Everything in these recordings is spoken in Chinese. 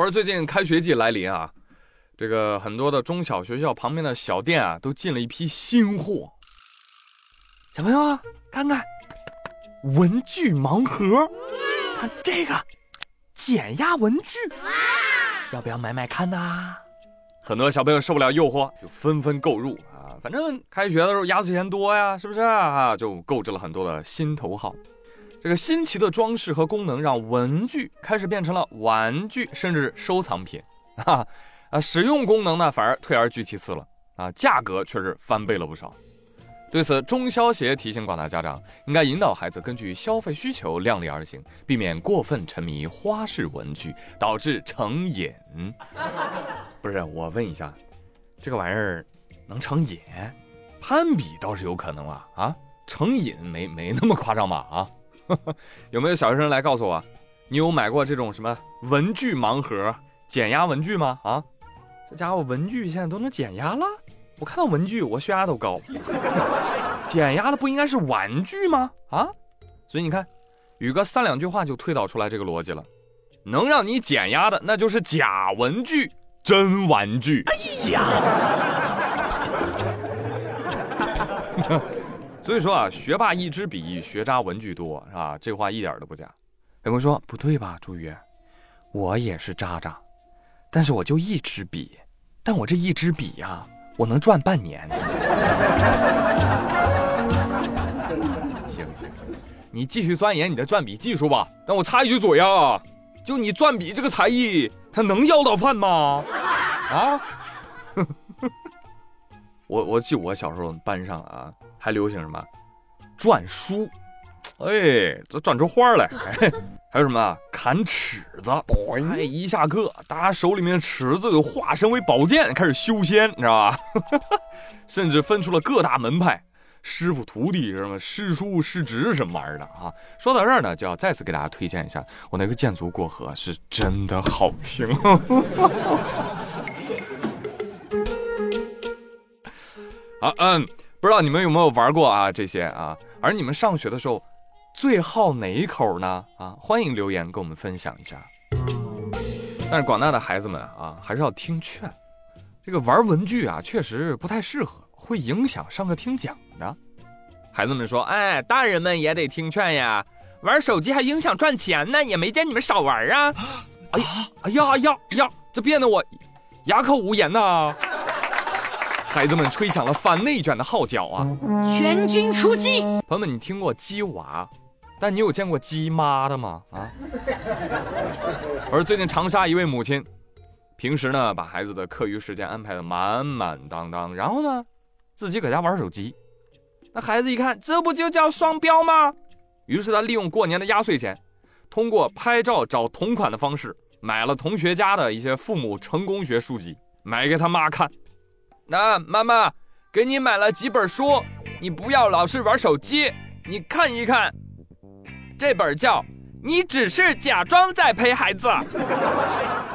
话说最近开学季来临啊，这个很多的中小学校旁边的小店啊，都进了一批新货。小朋友啊，看看文具盲盒，看这个减压文具，要不要买买看呐？很多小朋友受不了诱惑，就纷纷购入啊。反正开学的时候压岁钱多呀，是不是啊？就购置了很多的心头好。这个新奇的装饰和功能，让文具开始变成了玩具，甚至收藏品。啊啊，使用功能呢，反而退而居其次了啊，价格却是翻倍了不少。对此，中消协提醒广大家长，应该引导孩子根据消费需求量力而行，避免过分沉迷花式文具，导致成瘾。不是，我问一下，这个玩意儿能成瘾？攀比倒是有可能啊啊，成瘾没没那么夸张吧？啊，有没有小学生来告诉我，你有买过这种什么文具盲盒、减压文具吗？啊，这家伙文具现在都能减压了。我看到文具，我血压都高。减压的不应该是玩具吗？啊，所以你看，宇哥三两句话就推导出来这个逻辑了。能让你减压的，那就是假文具，真玩具。哎呀，所以说啊，学霸一支笔，学渣文具多，是吧？这话一点都不假。有人说不对吧，朱宇，我也是渣渣，但是我就一支笔，但我这一支笔呀。我能赚半年。行行行，你继续钻研你的转笔技术吧。但我插一句嘴啊，就你转笔这个才艺，他能要到饭吗？啊？我我记我小时候班上啊，还流行什么转书，哎，这转出花来。还有什么砍尺子？哎，一下课，大家手里面的尺子就化身为宝剑，开始修仙，你知道吧？甚至分出了各大门派，师傅徒弟什么师叔师侄什么玩意儿的啊！说到这儿呢，就要再次给大家推荐一下我那个剑足过河，是真的好听。啊嗯，不知道你们有没有玩过啊这些啊？而你们上学的时候。最好哪一口呢？啊，欢迎留言跟我们分享一下。但是广大的孩子们啊，还是要听劝。这个玩文具啊，确实不太适合，会影响上课听讲的。孩子们说：“哎，大人们也得听劝呀，玩手机还影响赚钱呢，也没见你们少玩啊。”哎呀，哎呀呀呀，这变得我哑口无言呐。孩子们吹响了反内卷的号角啊！全军出击！朋友们，你听过鸡娃？但你有见过鸡妈的吗？啊！而最近长沙一位母亲，平时呢把孩子的课余时间安排的满满当当，然后呢自己搁家玩手机。那孩子一看，这不就叫双标吗？于是他利用过年的压岁钱，通过拍照找同款的方式，买了同学家的一些父母成功学书籍，买给他妈看。那妈妈给你买了几本书，你不要老是玩手机，你看一看。这本叫《你只是假装在陪孩子》，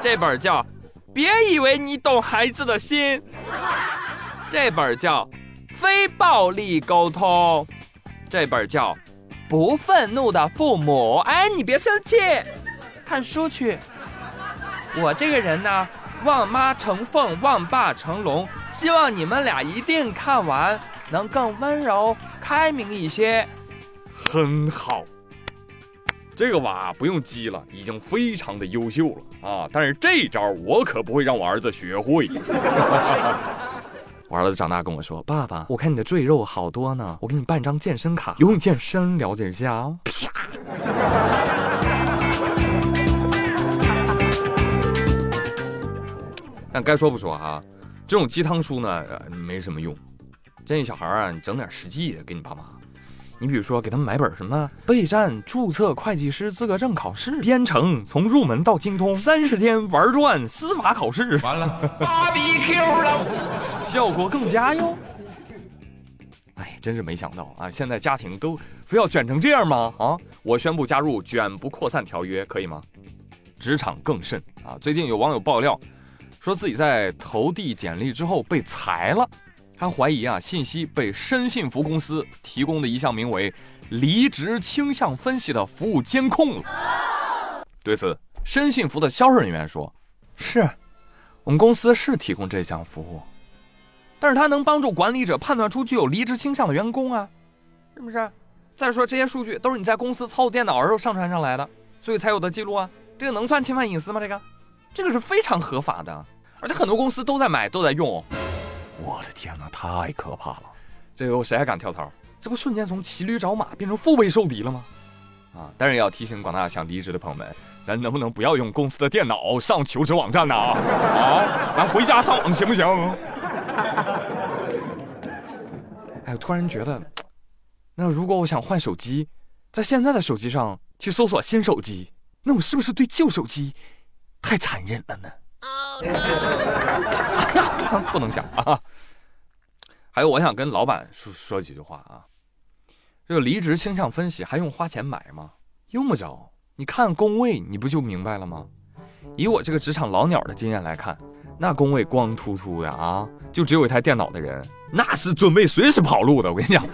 这本叫《别以为你懂孩子的心》，这本叫《非暴力沟通》，这本叫《不愤怒的父母》。哎，你别生气，看书去。我这个人呢，望妈成凤，望爸成龙，希望你们俩一定看完，能更温柔、开明一些。很好。这个娃不用激了，已经非常的优秀了啊！但是这招我可不会让我儿子学会。我儿子长大跟我说：“爸爸，我看你的赘肉好多呢，我给你办张健身卡，游泳健身了解一下哦。”啪！但该说不说哈，这种鸡汤书呢，没什么用。建议小孩啊，你整点实际的给你爸妈。你比如说，给他们买本什么备战注册会计师资格证考试编程，从入门到精通，三十天玩转司法考试，完了，芭比 Q 了，效果更佳哟。哎，真是没想到啊！现在家庭都非要卷成这样吗？啊！我宣布加入卷不扩散条约，可以吗？职场更甚啊！最近有网友爆料，说自己在投递简历之后被裁了。他怀疑啊，信息被深信服公司提供的一项名为“离职倾向分析”的服务监控了。对此，深信服的销售人员说：“是我们公司是提供这项服务，但是它能帮助管理者判断出具有离职倾向的员工啊，是不是？再说这些数据都是你在公司操作电脑时候上传上来的，所以才有的记录啊。这个能算侵犯隐私吗？这个，这个是非常合法的，而且很多公司都在买，都在用。我的天哪，太可怕了！这后谁还敢跳槽？这不瞬间从骑驴找马变成腹背受敌了吗？啊！当然要提醒广大想离职的朋友们，咱能不能不要用公司的电脑上求职网站呢？啊，咱回家上网行不行？哎，我突然觉得，那如果我想换手机，在现在的手机上去搜索新手机。那我是不是对旧手机太残忍了呢？不能想啊！还有，我想跟老板说说几句话啊。这个离职倾向分析还用花钱买吗？用不着，你看工位，你不就明白了吗？以我这个职场老鸟的经验来看，那工位光秃秃的啊，就只有一台电脑的人，那是准备随时跑路的。我跟你讲。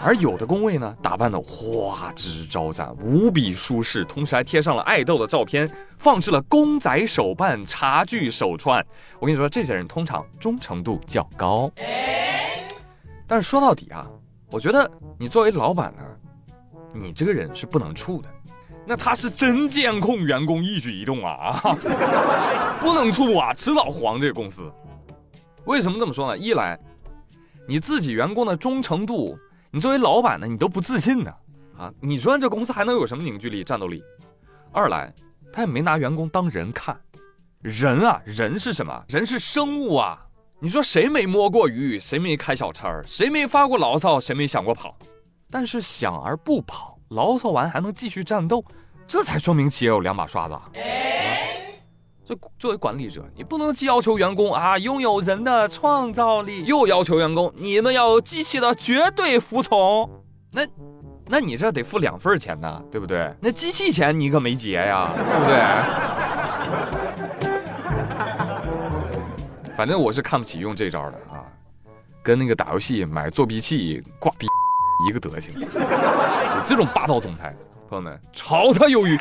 而有的工位呢，打扮的花枝招展，无比舒适，同时还贴上了爱豆的照片，放置了公仔手办、茶具手串。我跟你说，这些人通常忠诚度较高。但是说到底啊，我觉得你作为老板呢，你这个人是不能处的。那他是真监控员工一举一动啊，不能处啊，迟早黄这个公司。为什么这么说呢？一来，你自己员工的忠诚度。你作为老板呢，你都不自信呢，啊，你说这公司还能有什么凝聚力、战斗力？二来，他也没拿员工当人看，人啊，人是什么？人是生物啊！你说谁没摸过鱼？谁没开小差儿？谁没发过牢骚？谁没想过跑？但是想而不跑，牢骚完还能继续战斗，这才说明企业有两把刷子。作为管理者，你不能既要求员工啊拥有人的创造力，又要求员工你们要有机器的绝对服从。那，那你这得付两份钱呢，对不对？那机器钱你可没结呀，对不对？反正我是看不起用这招的啊，跟那个打游戏买作弊器挂逼一个德行。这种霸道总裁，朋友们，炒他鱿鱼。